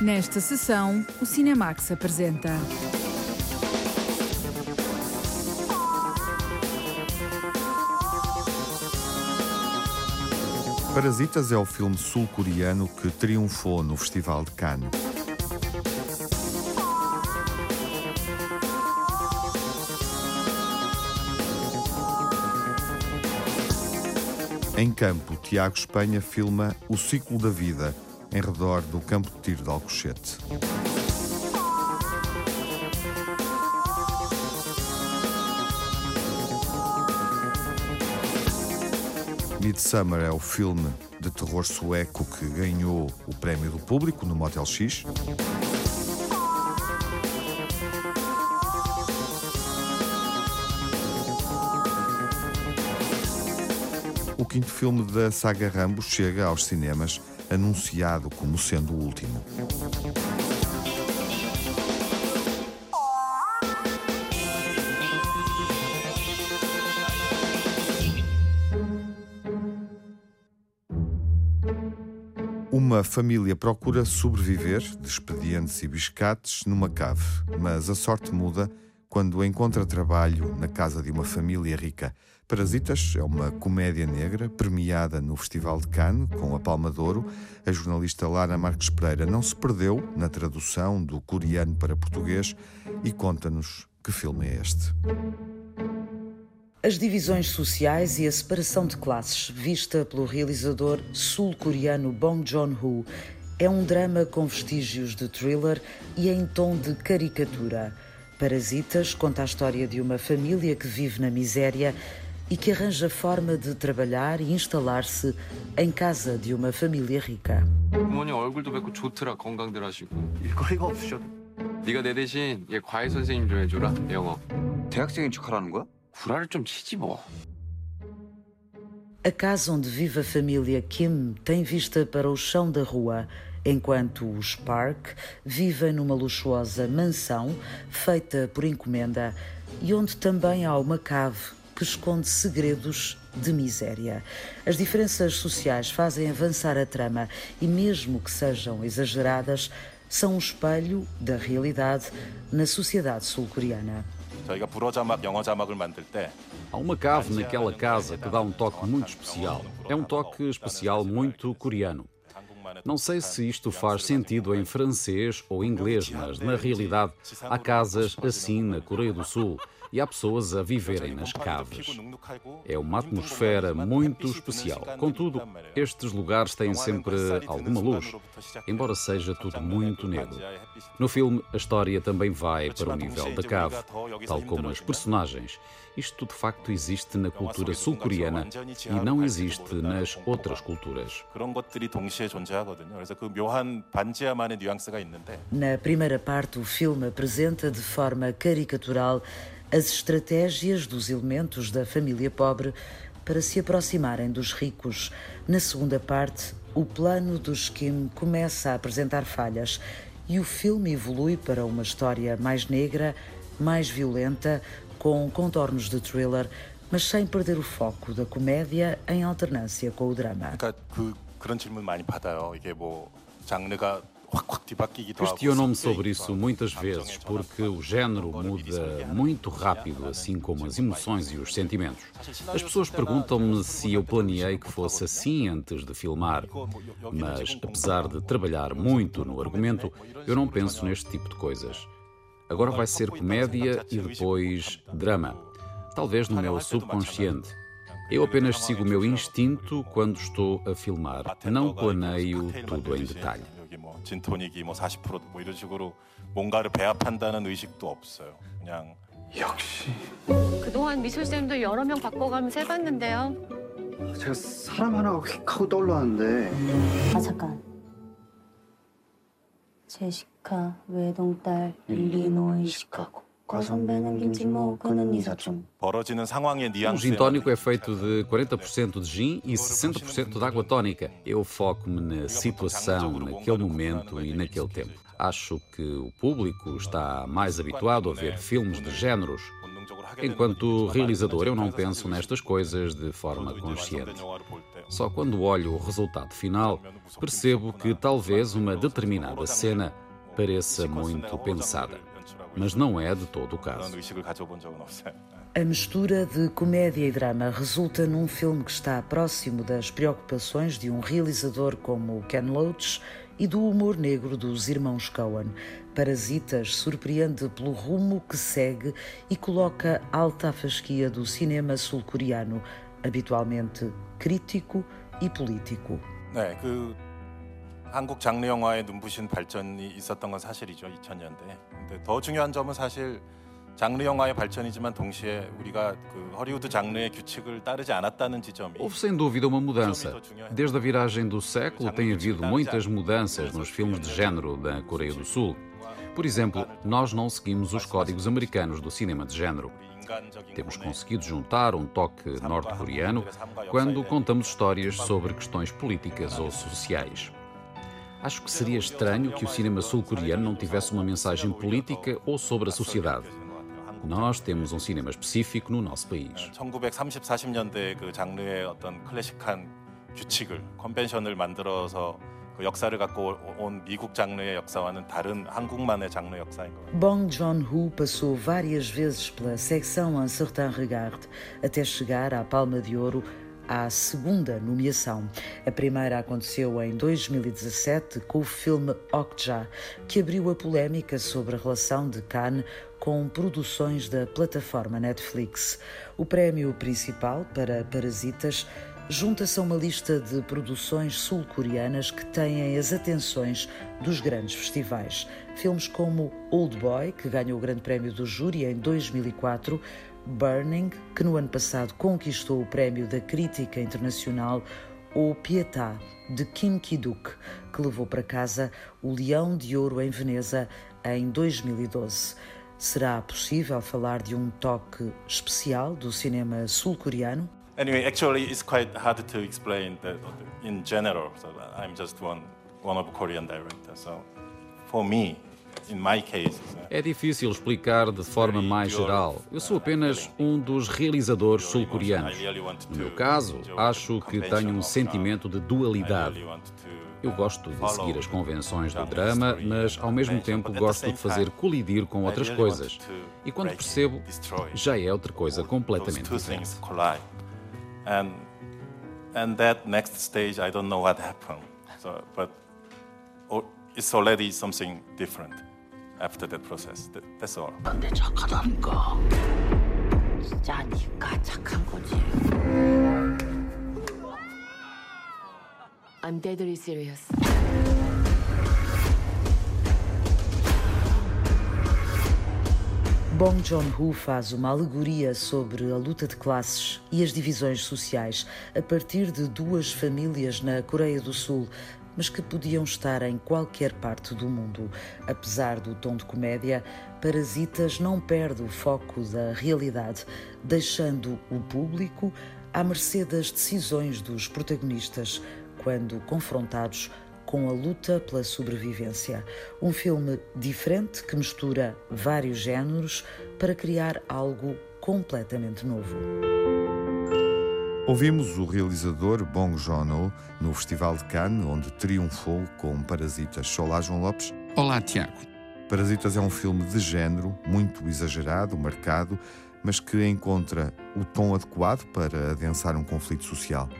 Nesta sessão, o Cinemax apresenta. Parasitas é o filme sul-coreano que triunfou no Festival de Cannes. Em campo, Tiago Espanha filma O Ciclo da Vida, em redor do campo de tiro de Alcochete. Midsummer é o filme de terror sueco que ganhou o prémio do público no Motel X. O quinto filme da saga Rambo chega aos cinemas, anunciado como sendo o último. Uma família procura sobreviver de expedientes e biscates numa cave, mas a sorte muda quando encontra trabalho na casa de uma família rica. Parasitas é uma comédia negra premiada no Festival de Cannes com a Palma de Ouro. A jornalista Lara Marques Pereira não se perdeu na tradução do coreano para português e conta-nos que filme é este. As divisões sociais e a separação de classes, vista pelo realizador sul-coreano Bong Joon-ho, é um drama com vestígios de thriller e em tom de caricatura. Parasitas conta a história de uma família que vive na miséria e que arranja forma de trabalhar e instalar-se em casa de uma família rica. 부모님 얼굴도 뵙고 좋더라 건강들 하시고 일거리가 없으셔도 네가 내 대신 얘 과외 선생님 좀 해줘라 영어 대학생인 척하라는 거야? 구라를 좀 치지 뭐 A casa onde vive a família Kim tem vista para o chão da rua, enquanto os Park vivem numa luxuosa mansão feita por encomenda e onde também há uma cave que esconde segredos de miséria. As diferenças sociais fazem avançar a trama e, mesmo que sejam exageradas, são um espelho da realidade na sociedade sul-coreana. Há uma cave naquela casa que dá um toque muito especial. É um toque especial muito coreano. Não sei se isto faz sentido em francês ou inglês, mas na realidade há casas assim na Coreia do Sul e há pessoas a viverem nas caves. É uma atmosfera muito especial. Contudo, estes lugares têm sempre alguma luz, embora seja tudo muito negro. No filme, a história também vai para o nível da cave, tal como as personagens. Isto de facto existe na cultura sul-coreana e não existe nas outras culturas. Na primeira parte, o filme apresenta de forma caricatural as estratégias dos elementos da família pobre para se aproximarem dos ricos. Na segunda parte, o plano dos Kim começa a apresentar falhas e o filme evolui para uma história mais negra, mais violenta, com contornos de thriller, mas sem perder o foco da comédia em alternância com o drama. 그러니까 그 그런 질문 많이 받아요. 이게 뭐 장르가 Questionam-me sobre isso muitas vezes, porque o género muda muito rápido, assim como as emoções e os sentimentos. As pessoas perguntam-me se eu planeei que fosse assim antes de filmar, mas apesar de trabalhar muito no argumento, eu não penso neste tipo de coisas. Agora vai ser comédia e depois drama. Talvez no meu subconsciente. Eu apenas sigo o meu instinto quando estou a filmar, não planeio tudo em detalhe. 여기 뭐 진토닉이 뭐 40%뭐 이런 식으로 뭔가를 배합한다는 의식도 없어요. 그냥 역시 그동안 미술쌤도 여러 명 바꿔가면서 해봤는데요. 제가 사람 하나가 휙 하고 떠올랐는데 아 잠깐. 제시카 외동딸 일리노이 시카고 O gin tónico é feito de 40% de gin e 60% de água tónica. Eu foco-me na situação, naquele momento e naquele tempo. Acho que o público está mais habituado a ver filmes de géneros. Enquanto realizador, eu não penso nestas coisas de forma consciente. Só quando olho o resultado final, percebo que talvez uma determinada cena pareça muito pensada. Mas não é de todo o caso. A mistura de comédia e drama resulta num filme que está próximo das preocupações de um realizador como Ken Loach e do humor negro dos irmãos Coen. Parasitas surpreende pelo rumo que segue e coloca alta a fasquia do cinema sul-coreano, habitualmente crítico e político. 네, 그 한국 장르 영화의 눈부신 발전이 있었던 건 사실이죠 2000년대. 근데 더 중요한 점은 사실 장르 영화의 발전이지만 동시에 우리가 그 허리우드 장르의 규칙을 따르지 않았다는 지점이 Houve sem dúvida uma mudança. Desde a viragem do século tem havido muitas mudanças nos filmes de género da Coreia do Sul. Por exemplo, nós não seguimos os códigos americanos do cinema de género. Temos conseguido juntar um toque norte-coreano quando contamos histórias sobre questões políticas ou sociais. Acho que seria estranho que o cinema sul-coreano não tivesse uma mensagem política ou sobre a sociedade. Nós temos um cinema específico no nosso país. 1930, 40년대 그 장르의 어떤 클래식한 규칙을 컨벤션을 만들어서 그 역사를 갖고 온 미국 장르의 역사와는 다른 한국만의 장르 역사인 것 같아요. Bong Joon-ho passou várias vezes pela secção Un Certain Regard até chegar à Palma de Ouro à segunda nomeação. A primeira aconteceu em 2017 com o filme Okja, que abriu a polémica sobre a relação de Cannes com produções da plataforma Netflix. O prémio principal para Parasitas junta-se a uma lista de produções sul-coreanas que têm as atenções dos grandes festivais. Filmes como Old Boy, que ganhou o Grande Prémio do Júri em 2004, Burning, que no ano passado conquistou o Prémio da Crítica Internacional, ou Pietà, de Kim Ki-duk, que levou para casa o Leão de Ouro em Veneza em 2012. Será possível falar de um toque especial do cinema sul-coreano? Anyway, actually, it's quite hard to explain that in general. So I'm just one one of Korean director. So for me, É difícil explicar de forma mais geral. Eu sou apenas um dos realizadores sul-coreanos. No meu caso, acho que tenho um sentimento de dualidade. Eu gosto de seguir as convenções do drama, mas ao mesmo tempo gosto de fazer colidir com outras coisas. E quando percebo, já é outra coisa completamente diferente. And and that next stage, I don't know what happened. So, but it's already something different after that process. That, that's all. 근데 착하다니까. 진짜 니가 착한 거지. I'm deadly serious. Bong Joon-ho faz uma alegoria sobre a luta de classes e as divisões sociais a partir de duas famílias na Coreia do Sul, mas que podiam estar em qualquer parte do mundo. Apesar do tom de comédia, Parasitas não perde o foco da realidade, deixando o público à mercê das decisões dos protagonistas quando confrontados com a luta pela sobrevivência. Um filme diferente que mistura vários géneros para criar algo completamente novo. Ouvimos o realizador Bong Joon-ho no Festival de Cannes, onde triunfou com Parasitas. Olá, João Lopes. Olá, Tiago. Parasitas é um filme de género, muito exagerado, marcado, mas que encontra o tom adequado para adensar um conflito social.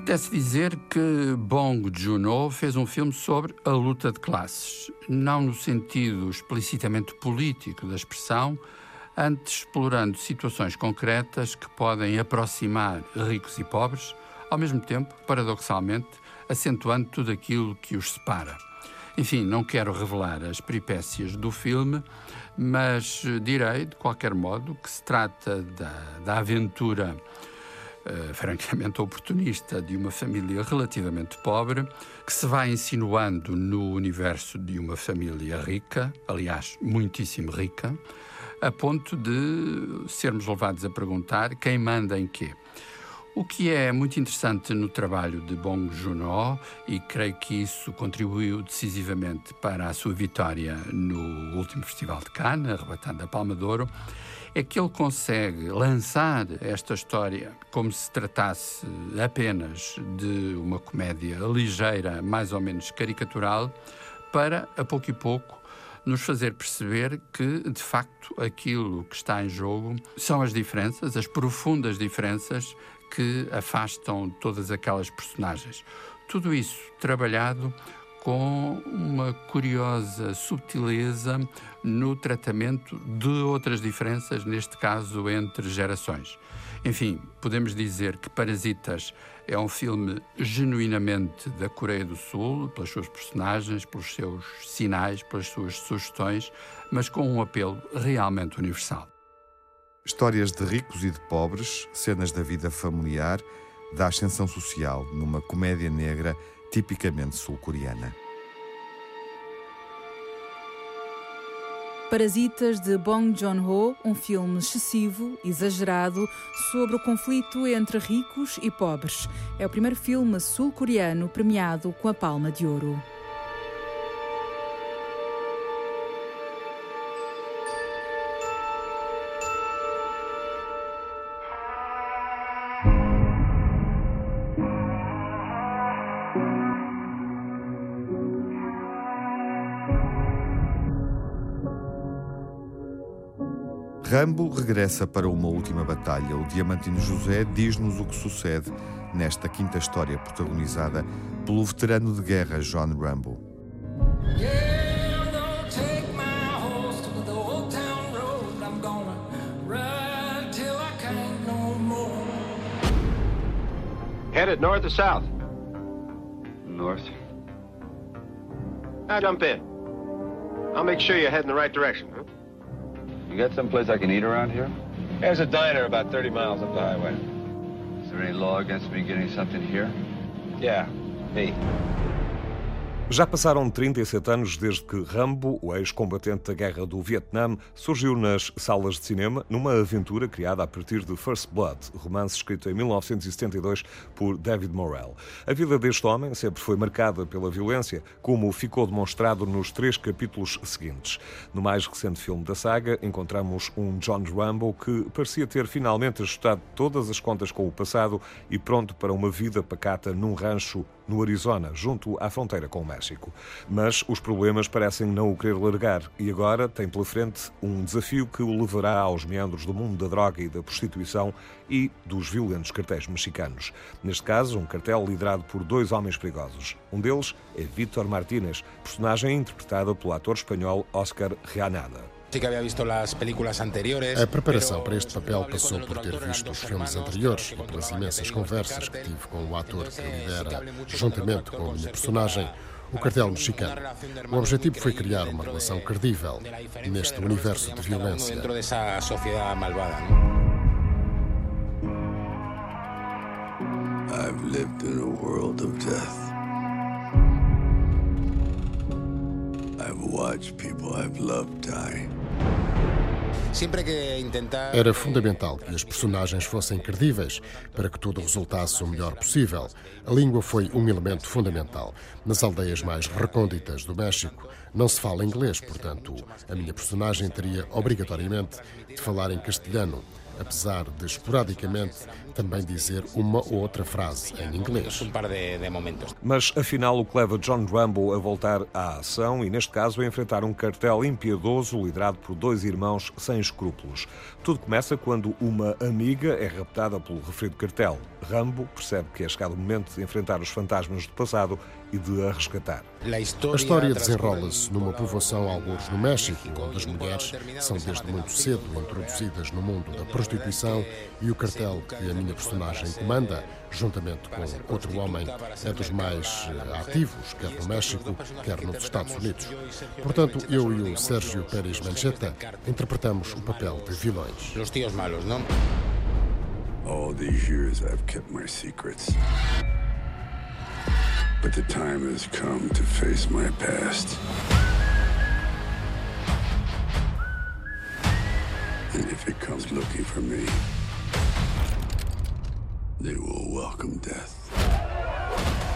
Apetece dizer que Bong Joon-ho fez um filme sobre a luta de classes, não no sentido explicitamente político da expressão, antes explorando situações concretas que podem aproximar ricos e pobres, ao mesmo tempo, paradoxalmente, acentuando tudo aquilo que os separa. Enfim, não quero revelar as peripécias do filme, mas direi, de qualquer modo, que se trata da, da aventura Uh, francamente oportunista de uma família relativamente pobre, que se vai insinuando no universo de uma família rica, aliás, muitíssimo rica, a ponto de sermos levados a perguntar quem manda em quê. O que é muito interessante no trabalho de Bong Joon-ho, e creio que isso contribuiu decisivamente para a sua vitória no último Festival de Cannes, arrebatando a Palma de Ouro, é que ele consegue lançar esta história como se tratasse apenas de uma comédia ligeira, mais ou menos caricatural, para, a pouco e pouco, nos fazer perceber que, de facto, aquilo que está em jogo são as diferenças, as profundas diferenças que afastam todas aquelas personagens. Tudo isso trabalhado com uma curiosa subtileza no tratamento de outras diferenças, neste caso entre gerações. Enfim, podemos dizer que Parasitas é um filme genuinamente da Coreia do Sul, pelas suas personagens, pelos seus sinais, pelas suas sugestões, mas com um apelo realmente universal. Histórias de ricos e de pobres, cenas da vida familiar, da ascensão social, numa comédia negra tipicamente sul-coreana. Parasitas de Bong Joon-ho, um filme excessivo, exagerado, sobre o conflito entre ricos e pobres. É o primeiro filme sul-coreano premiado com a Palma de Ouro. Rambo regressa para uma última batalha. O Diamantino José diz-nos o que sucede nesta quinta história protagonizada pelo veterano de guerra John Rambo. Headed north or south? North. Now jump in. I'll make sure you're heading the right direction. You got someplace I can eat around here? There's a diner about 30 miles up the highway. Is there any law against me getting something here? Yeah, me. Já passaram 37 anos desde que Rambo, o ex-combatente da guerra do Vietnã, surgiu nas salas de cinema numa aventura criada a partir de First Blood, romance escrito em 1972 por David Morrell. A vida deste homem sempre foi marcada pela violência, como ficou demonstrado nos três capítulos seguintes. No mais recente filme da saga, encontramos um John Rambo que parecia ter finalmente ajustado todas as contas com o passado e pronto para uma vida pacata num rancho no Arizona, junto à fronteira com o México. Mas os problemas parecem não o querer largar e agora tem pela frente um desafio que o levará aos meandros do mundo da droga e da prostituição e dos violentos cartéis mexicanos. Neste caso, um cartel liderado por dois homens perigosos. Um deles é Vítor Martínez, personagem interpretada pelo ator espanhol Oscar Reanada. A preparação para este papel passou por ter visto os filmes anteriores e pelas imensas conversas que tive com o ator que lidera, juntamente com a minha personagem, o cartel mexicano. O objetivo foi criar uma relação credível neste universo de violência. I've lived in a world of death. I've watched people I've loved die. Era fundamental que as personagens fossem credíveis para que tudo resultasse o melhor possível. A língua foi um elemento fundamental. Nas aldeias mais recônditas do México não se fala inglês, portanto, a minha personagem teria obrigatoriamente de falar em castelhano apesar de esporadicamente também dizer uma ou outra frase em inglês. Mas afinal, o que leva John Rambo a voltar à ação e, neste caso, a enfrentar um cartel impiedoso liderado por dois irmãos sem escrúpulos. Tudo começa quando uma amiga é raptada pelo referido cartel. Rambo percebe que é chegado o momento de enfrentar os fantasmas do passado e de a resgatar. A história desenrola-se numa povoação alguns no México, onde as mulheres são desde muito cedo introduzidas no mundo da prostituição e o cartel que a minha personagem comanda, juntamente com outro homem, é dos mais eh, ativos, quer no México, quer nos Estados Unidos. Portanto, eu e o Sérgio Pérez Mancheta interpretamos o papel de vilões. Los tíos malos, não? All these years I've kept my secrets. But the time has come to face my past. And if it comes looking for me, they will welcome death.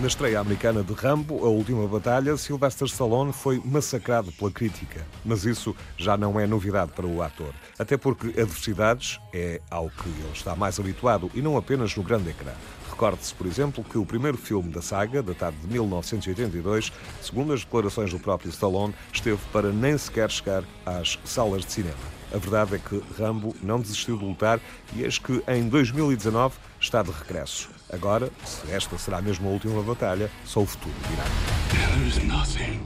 Na estreia americana de Rambo, a última batalha, Sylvester Stallone foi massacrado pela crítica. Mas isso já não é novidade para o ator. Até porque adversidades é ao que ele está mais habituado e não apenas no grande ecrã. Recorde-se, por exemplo, que o primeiro filme da saga, datado de 1982, segundo as declarações do próprio Stallone, esteve para nem sequer chegar às salas de cinema. A verdade é que Rambo não desistiu de lutar e eis que em 2019 está de regresso. Agora, se esta será mesmo a última batalha, só o futuro dirá. There's nothing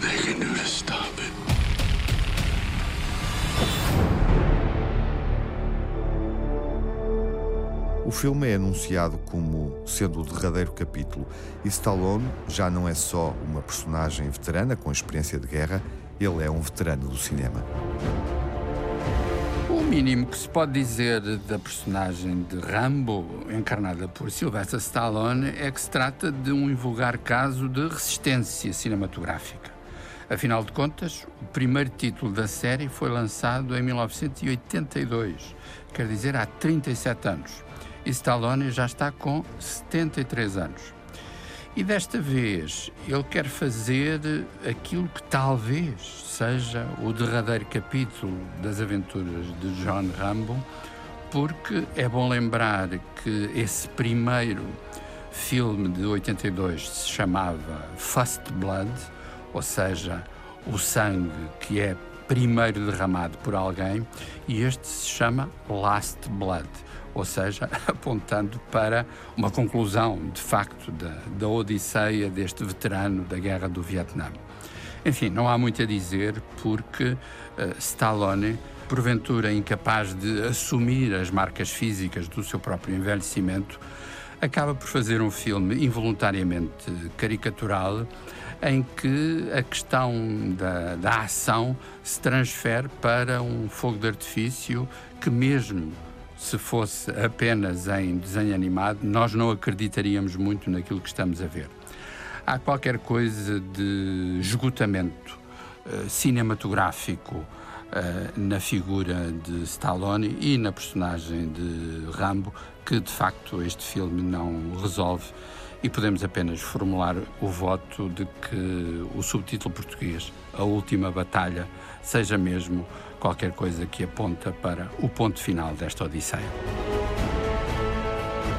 they can do to stop it. O filme é anunciado como sendo o derradeiro capítulo e Stallone já não é só uma personagem veterana com experiência de guerra, ele é um veterano do cinema. Mínimo que se pode dizer da personagem de Rambo, encarnada por Sylvester Stallone, é que se trata de um invulgar caso de resistência cinematográfica. Afinal de contas, o primeiro título da série foi lançado em 1982, quer dizer, há 37 anos. E Stallone já está com 73 anos. E desta vez ele quer fazer aquilo que talvez seja o derradeiro capítulo das aventuras de John Rambo, porque é bom lembrar que esse primeiro filme de 82 se chamava First Blood, ou seja, o sangue que é primeiro derramado por alguém, e este se chama Last Blood ou seja, apontando para uma conclusão, de facto, da, da odisseia deste veterano da guerra do Vietnã. Enfim, não há muito a dizer, porque uh, Stallone, porventura incapaz de assumir as marcas físicas do seu próprio envelhecimento, acaba por fazer um filme involuntariamente caricatural em que a questão da, da ação se transfere para um fogo de artifício que, mesmo se fosse apenas em desenho animado, nós não acreditaríamos muito naquilo que estamos a ver. Há qualquer coisa de esgotamento uh, cinematográfico uh, na figura de Stallone e na personagem de Rambo que de facto este filme não resolve e podemos apenas formular o voto de que o subtítulo português, A Última Batalha, seja mesmo qualquer coisa que aponta para o ponto final desta Odisseia.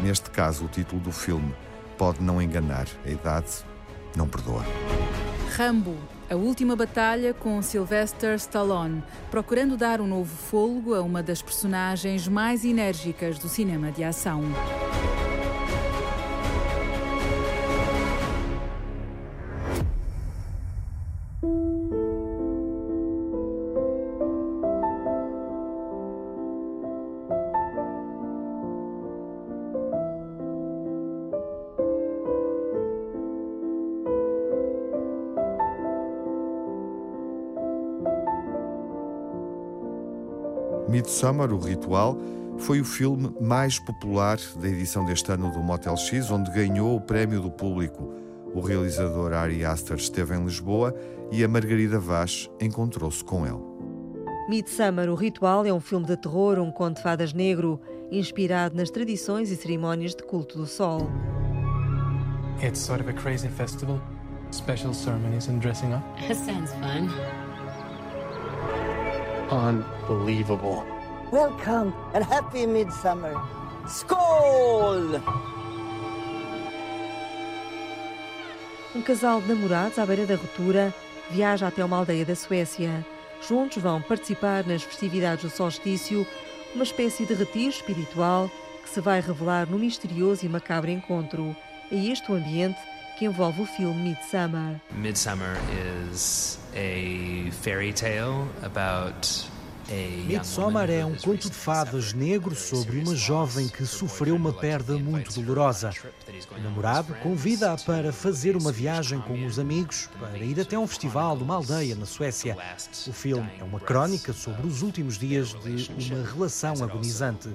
Neste caso, o título do filme pode não enganar, a idade não perdoa. Rambo, a última batalha com Sylvester Stallone, procurando dar um novo fôlego a uma das personagens mais enérgicas do cinema de ação. Midsommar, o Ritual, foi o filme mais popular da edição deste ano do Motel X, onde ganhou o prémio do público. O realizador Ari Aster esteve em Lisboa e a Margarida Vaz encontrou-se com ele. Midsummer, o Ritual, é um filme de terror, um conto de fadas negro, inspirado nas tradições e cerimónias de culto do sol. It's sort of a crazy festival. Special ceremonies and dressing up. That sounds fun. Unbelievable. Welcome and happy midsummer. Skål! Um casal de namorados à beira da ruptura viaja até uma aldeia da Suécia. Juntos vão participar nas festividades do solstício, uma espécie de retiro espiritual que se vai revelar no misterioso e macabro encontro. É este o ambiente que envolve o filme Midsummer. Midsummer is a fairy tale about Midsommar é um conto de fadas negro sobre uma jovem que sofreu uma perda muito dolorosa. O namorado convida-a para fazer uma viagem com os amigos para ir até um festival de uma aldeia na Suécia. O filme é uma crónica sobre os últimos dias de uma relação agonizante.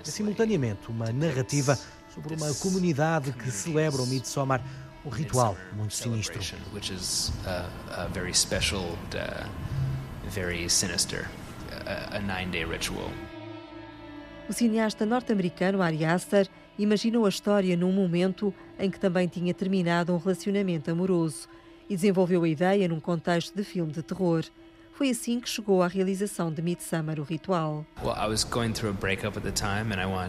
É simultaneamente uma narrativa sobre uma comunidade que celebra o Midsommar, um ritual muito sinistro. very sinister, a, nine day ritual. O cineasta norte-americano Ari Aster imaginou a história num momento em que também tinha terminado um relacionamento amoroso e desenvolveu a ideia num contexto de filme de terror. Foi assim que chegou à realização de Midsummer, o ritual.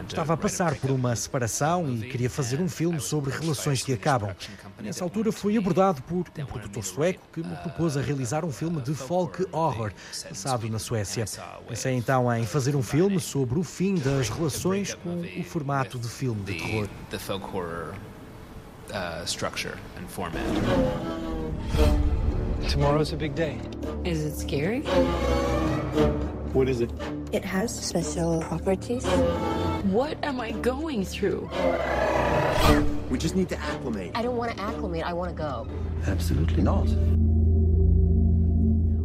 Estava a passar por uma separação e queria fazer um filme sobre relações que acabam. Nessa altura fui abordado por um produtor sueco que me propôs a realizar um filme de folk horror, passado na Suécia. Pensei então em fazer um filme sobre o fim das relações com o formato de filme de terror. Uh, structure and format. Tomorrow's a big day. Is it scary? What is it? It has special properties. What am I going through? We just need to acclimate. I don't want to acclimate, I want to go. Absolutely not.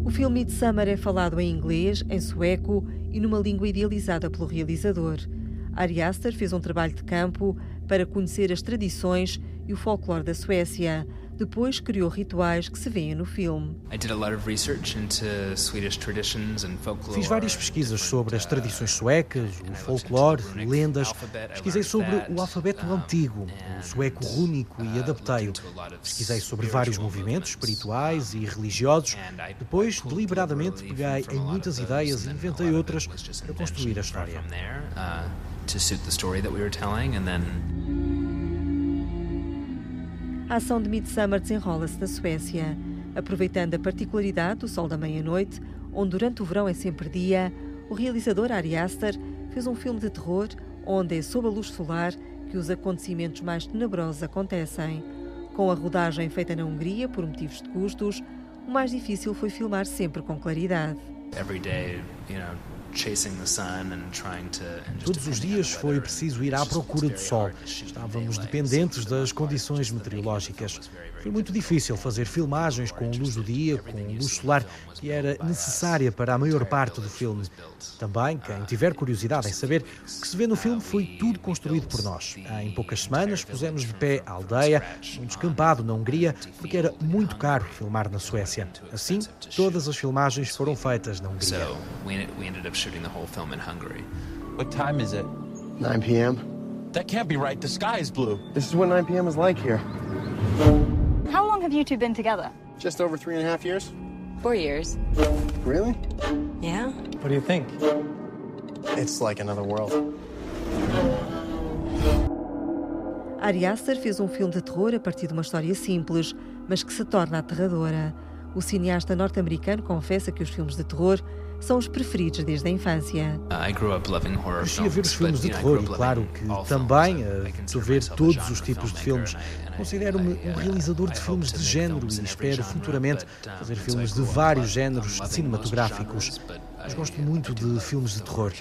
O filme Midsummer é falado em inglês, em sueco e numa língua idealizada pelo realizador. Ari Aster fez um trabalho de campo para conhecer as tradições e o folclore da Suécia. Depois criou rituais que se vêem no filme. Fiz várias pesquisas sobre as tradições suecas, o folclore, lendas. Pesquisei sobre o alfabeto antigo, o sueco rúnico e adaptei-o. Pesquisei sobre vários movimentos espirituais e religiosos. Depois, deliberadamente, peguei em muitas ideias e inventei outras para construir a história. To suit the story that we were telling, and then a ação de Midsummer desenrola-se na Suécia, aproveitando a particularidade do sol da meia-noite, onde durante o verão é sempre dia. O realizador Ari Aster fez um filme de terror onde é sob a luz solar que os acontecimentos mais tenebrosos acontecem. Com a rodagem feita na Hungria por motivos de custos, o mais difícil foi filmar sempre com claridade. Every day, you know, Todos os dias foi preciso ir à procura do sol. Estávamos dependentes das condições meteorológicas. Foi muito difícil fazer filmagens com luz do dia, com luz solar, que era necessária para a maior parte do filme. Também, quem tiver curiosidade em saber, o que se vê no filme foi tudo construído por nós. Em poucas semanas pusemos de pé a aldeia, um descampado na Hungria, porque era muito caro filmar na Suécia. Assim, todas as filmagens foram feitas na Hungria. shooting the whole film in Hungary. What time is it? 9 p.m. That can't be right. The sky is blue. This is what 9 p.m. is like here. How long have you two been together? Just over three and a half years. Four years. Really? Yeah. What do you think? It's like another world. Ari Aster fez um filme de terror a partir de uma história simples, mas que se torna aterradora. O cineasta norte-americano confessa que os filmes de terror são os preferidos desde a infância. Cresci a ver os filmes de terror e, claro, que também a ver todos os tipos de filmes. Considero-me um realizador de filmes de género e espero futuramente fazer filmes de vários géneros cinematográficos. Mas gosto muito de filmes de terror.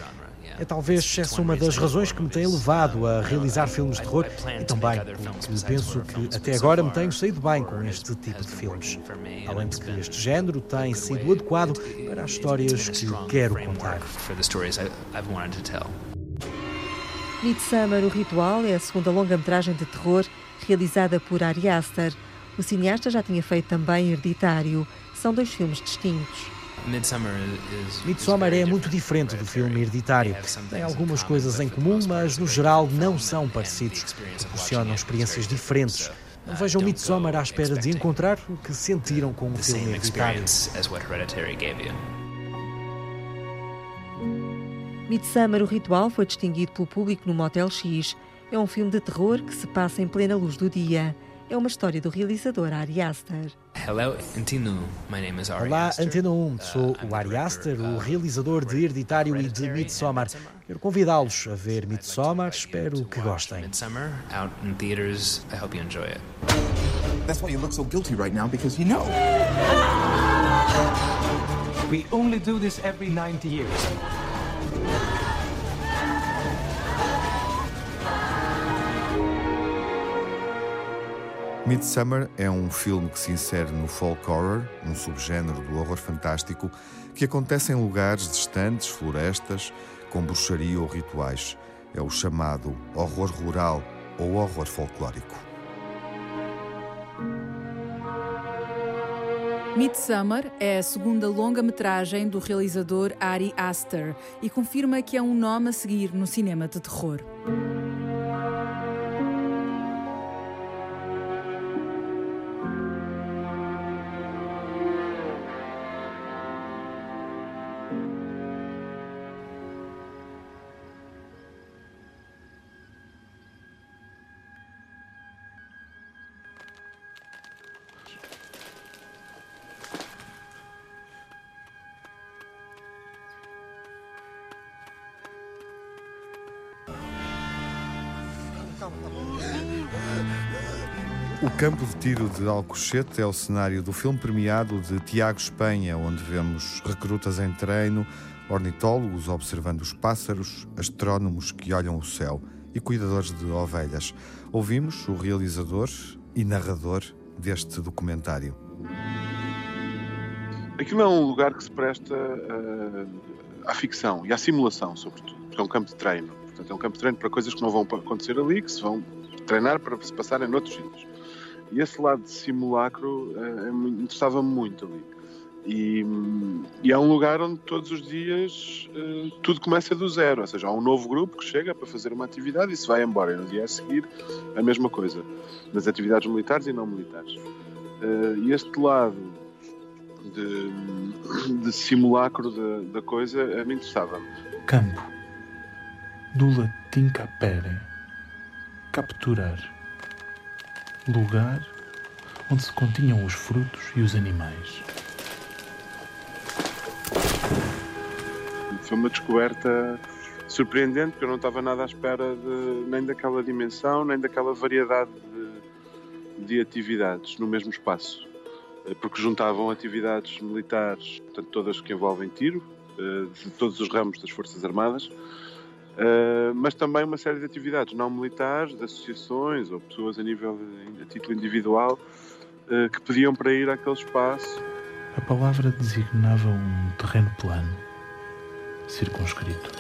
É talvez essa uma das razões que me tem levado a realizar filmes de terror e também porque penso que até agora me tenho saído bem com este tipo de filmes. Além de que este género tem sido adequado para as histórias que quero contar. Midsummer, o Ritual, é a segunda longa-metragem de terror realizada por Ari Aster. O cineasta já tinha feito também Hereditário. São dois filmes distintos. Midsommar é muito diferente do filme Hereditário. Tem algumas coisas em comum, mas no geral não são parecidos. Proporcionam experiências diferentes. Não vejam Midsommar à espera de encontrar o que sentiram com o filme Hereditário. Midsummer, o ritual, foi distinguido pelo público no Motel X. É um filme de terror que se passa em plena luz do dia. É uma história do realizador Ari Aster. Hello, Antino. My name is Ari Olá. Antena 1. Sou o Ari Aster, o realizador de Hereditário e de Midsommar. Quero convidá-los a ver Midsommar. Espero que gostem. Midsummer out in theaters. I hope you enjoy it. That's why you look so guilty right now because you know. We only do this every 90 years. Midsummer é um filme que se insere no folk horror, um subgénero do horror fantástico, que acontece em lugares distantes, florestas, com bruxaria ou rituais. É o chamado horror rural ou horror folclórico. Midsummer é a segunda longa-metragem do realizador Ari Aster e confirma que é um nome a seguir no cinema de terror. Campo de tiro de Alcochete é o cenário do filme premiado de Tiago Espanha, onde vemos recrutas em treino, ornitólogos observando os pássaros, astrónomos que olham o céu e cuidadores de ovelhas. Ouvimos o realizador e narrador deste documentário. Aquilo é um lugar que se presta uh, à ficção e à simulação, sobretudo. É um campo de treino. Portanto, é um campo de treino para coisas que não vão acontecer ali, que se vão treinar para se passarem noutros sítios. E esse lado de simulacro uh, interessava-me muito ali. E, e, é um lugar onde todos os dias uh, tudo começa do zero, ou seja, há um novo grupo que chega para fazer uma atividade e se vai embora. E no dia a seguir, a mesma coisa, nas atividades militares e não militares. Uh, e este lado de, de simulacro da, da coisa a mim interessava-me. Campo, do latim capere, capturar lugar onde se continham os frutos e os animais. Foi uma descoberta surpreendente, porque eu não estava nada à espera de, nem daquela dimensão, nem daquela variedade de, de atividades no mesmo espaço. Eh, porque juntavam atividades militares, portanto, todas que envolvem tiro, eh, de todos os ramos das Forças Armadas, Uh, mas também uma série de atividades não militares, de associações ou pessoas a nível a título individual uh, que pediam para ir àquele espaço. A palavra designava um terreno plano, circunscrito.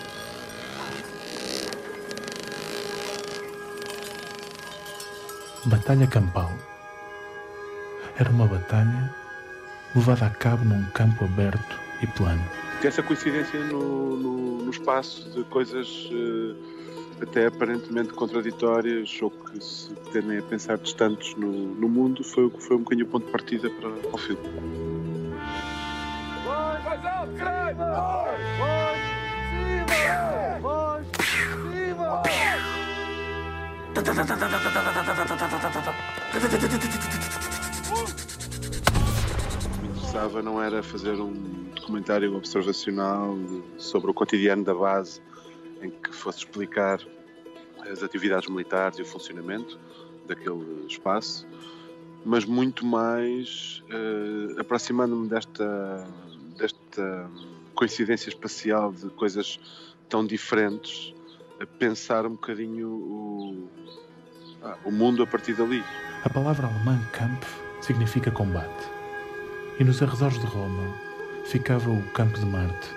Batalha campal. Era uma batalha levada a cabo num campo aberto e plano essa coincidência no, no, no espaço de coisas uh, até aparentemente contraditórias ou que se tendem a pensar distantes no, no mundo foi, foi um bocadinho o ponto de partida para, para o filme. O que me interessava não era fazer um documentário observacional sobre o cotidiano da base, em que fosse explicar as atividades militares e o funcionamento daquele espaço, mas muito mais uh, aproximando-me desta, desta coincidência espacial de coisas tão diferentes, a pensar um bocadinho o, ah, o mundo a partir dali. A palavra alemã Kampf significa combate. E nos arredores de Roma, ficava o campo de Marte,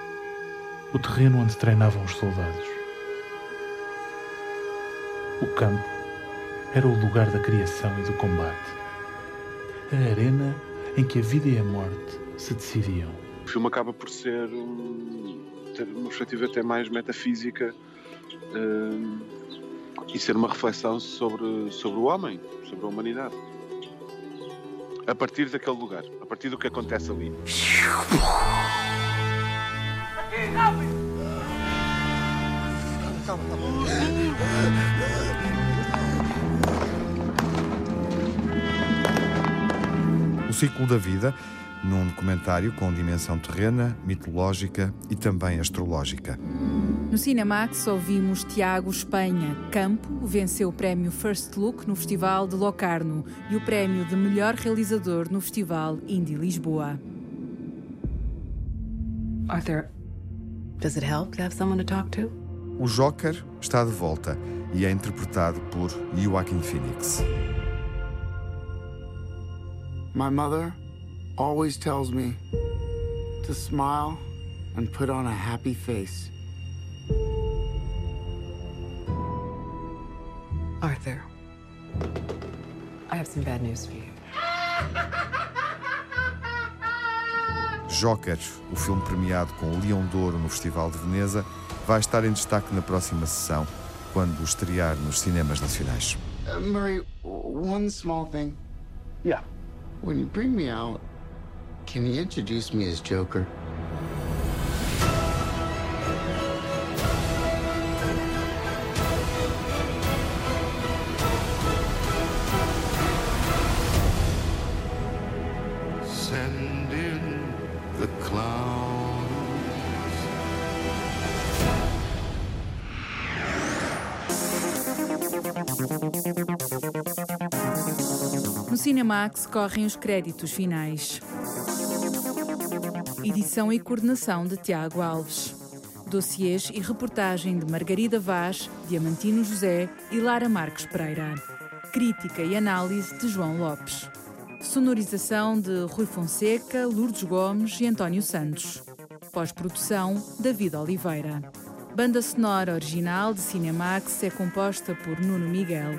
o terreno onde treinavam os soldados. O campo era o lugar da criação e do combate, a arena em que a vida e a morte se decidiam. O filme acaba por ser ter uma perspectiva até mais metafísica um, e ser uma reflexão sobre, sobre o homem, sobre a humanidade a partir daquele lugar, a partir do que acontece ali. O ciclo da vida, num documentário com dimensão terrena, mitológica e também astrológica. No Cinemax ouvimos Tiago Espanha. Campo venceu o prémio First Look no Festival de Locarno e o prémio de melhor realizador no Festival Indie Lisboa. Arthur, does it help to have someone to talk to? O Joker está de volta e é interpretado por Joaquin Phoenix. My mother always tells me to smile and put on a happy face. Arthur, I have some bad news for you. Joker, o filme premiado com o Leão de Ouro no Festival de Veneza, vai estar em destaque na próxima sessão, quando estrear nos cinemas nacionais. Uh, Murray, one small thing. Yeah. When you bring me out, can you introduce me as Joker? Cinemax correm os créditos finais. Edição e coordenação de Tiago Alves. Dossiês e reportagem de Margarida Vaz, Diamantino José e Lara Marques Pereira. Crítica e análise de João Lopes. Sonorização de Rui Fonseca, Lourdes Gomes e António Santos. Pós-produção, David Oliveira. Banda sonora original de Cinemax é composta por Nuno Miguel.